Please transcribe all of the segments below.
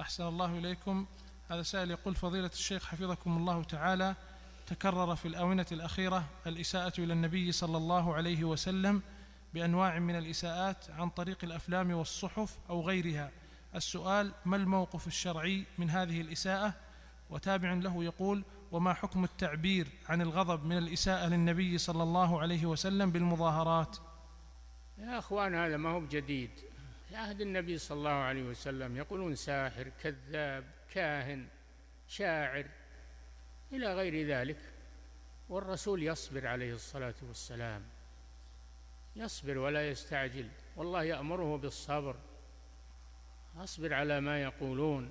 أحسن الله إليكم. هذا سائل يقول فضيلة الشيخ حفظكم الله تعالى. تكرر في الآونة الأخيرة الإساءة إلى النبي صلى الله عليه وسلم بأنواع من الإساءات عن طريق الأفلام والصحف أو غيرها. السؤال ما الموقف الشرعي من هذه الإساءة؟ وتابع له يقول وما حكم التعبير عن الغضب من الإساءة للنبي صلى الله عليه وسلم بالمظاهرات؟ يا أخوان هذا ما هو بجديد. في عهد النبي صلى الله عليه وسلم. يقولون ساحر كذاب كاهن شاعر إلى غير ذلك. والرسول يصبر عليه الصلاة والسلام. يصبر ولا يستعجل. والله يأمره بالصبر. أصبر على ما يقولون.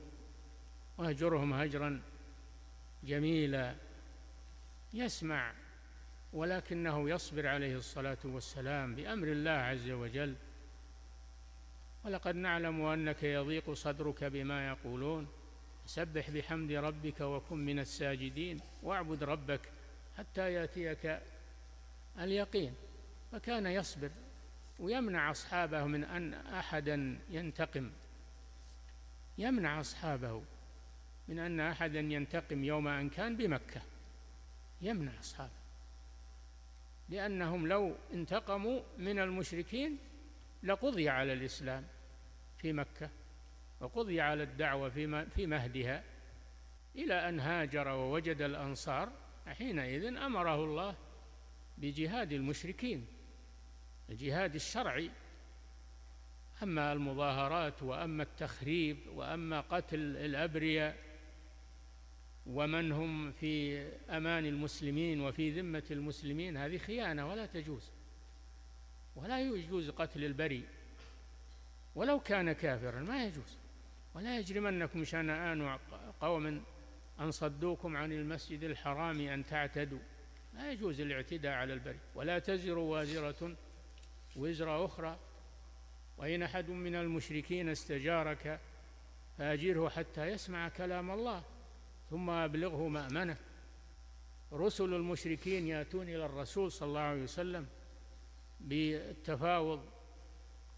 واهجرهم هجرا جميلا. يسمع ولكنه يصبر عليه الصلاة والسلام بأمر الله عز وجل. ولقد نعلم أنك يضيق صدرك بما يقولون. سبح بحمد ربك وكن من الساجدين. واعبد ربك حتى يأتيك اليقين. فكان يصبر ويمنع أصحابه من أن أحدا ينتقم. يمنع أصحابه من أن أحدا ينتقم يوم أن كان بمكة. يمنع أصحابه لأنهم لو انتقموا من المشركين لقضي على الإسلام. في مكة وقضي على الدعوة في مهدها إلى أن هاجر ووجد الأنصار حينئذ أمره الله بجهاد المشركين الجهاد الشرعي أما المظاهرات وأما التخريب وأما قتل الأبرياء ومن هم في أمان المسلمين وفي ذمة المسلمين هذه خيانة ولا تجوز. ولا يجوز قتل البريء. ولو كان كافرا ما يجوز. ولا يجرمنكم شنآن قوم أن صدوكم عن المسجد الحرام أن تعتدوا. لا يجوز الاعتداء على البري ولا تزر وازرة وزر أخرى. وإن أحد من المشركين استجارك فأجره حتى يسمع كلام الله ثم أبلغه مأمنة. رسل المشركين يأتون إلى الرسول صلى الله عليه وسلم بالتفاوض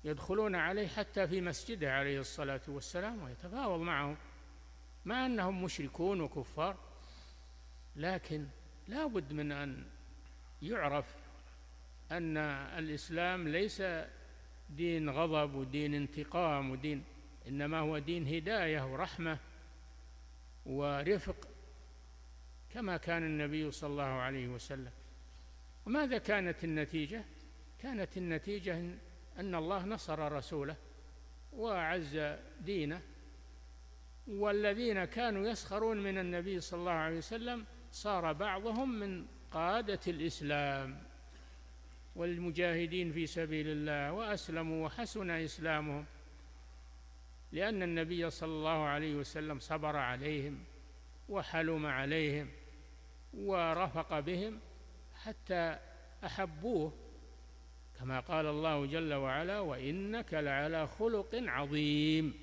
يدخلون عليه حتى في مسجده عليه الصلاة والسلام ويتفاوض معهم مع أنهم مشركون وكفار لكن لا بد من أن يعرف أن الإسلام ليس دين غضب ودين انتقام ودين إنما هو دين هداية ورحمة ورفق كما كان النبي صلى الله عليه وسلم وماذا كانت النتيجة؟ كانت النتيجة أن الله نصر رسوله وأعز دينه والذين كانوا يسخرون من النبي صلى الله عليه وسلم صار بعضهم من قادة الإسلام. والمجاهدين في سبيل الله وأسلموا وحسن إسلامهم لأن النبي صلى الله عليه وسلم صبر عليهم وحلم عليهم ورفق بهم حتى أحبوه كما قال الله جل وعلا وإنك لعلى خلق عظيم.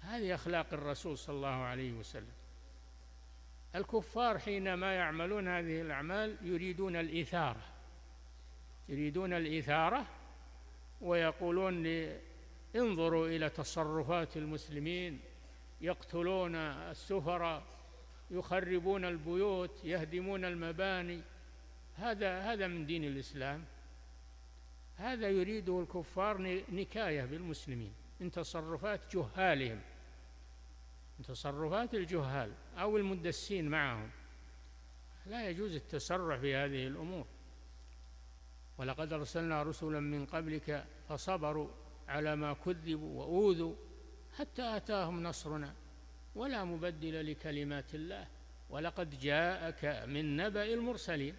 هذه أخلاق الرسول صلى الله عليه وسلم. الكفار حينما يعملون هذه الأعمال يريدون الإثارة. يريدون الإثارة ويقولون انظروا إلى تصرفات المسلمين. يقتلون السفراء يخربون البيوت يهدمون المباني. هذا هذا من دين الإسلام. هذا يريده الكفار نكاية بالمسلمين من تصرفات جهالهم من تصرفات الجهال أو المدسين معهم. لا يجوز التسرع في هذه الأمور. ولقد أرسلنا رسلا من قبلك فصبروا على ما كذبوا وأوذوا حتى أتاهم نصرنا. ولا مبدل لكلمات الله. ولقد جاءك من نبأ المرسلين.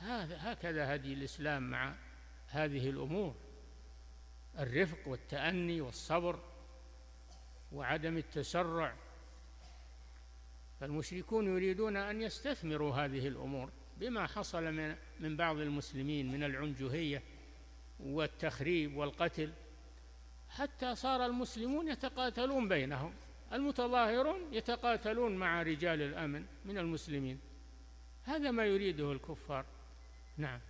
هكذا هدي الإسلام مع هذه الأمور الرفق والتأني والصبر وعدم التسرع. فالمشركون يريدون أن يستثمروا هذه الأمور بما حصل من من بعض المسلمين من العنجهية والتخريب والقتل حتى صار المسلمون يتقاتلون بينهم المتظاهرون يتقاتلون مع رجال الأمن من المسلمين. هذا ما يريده الكفار. نعم.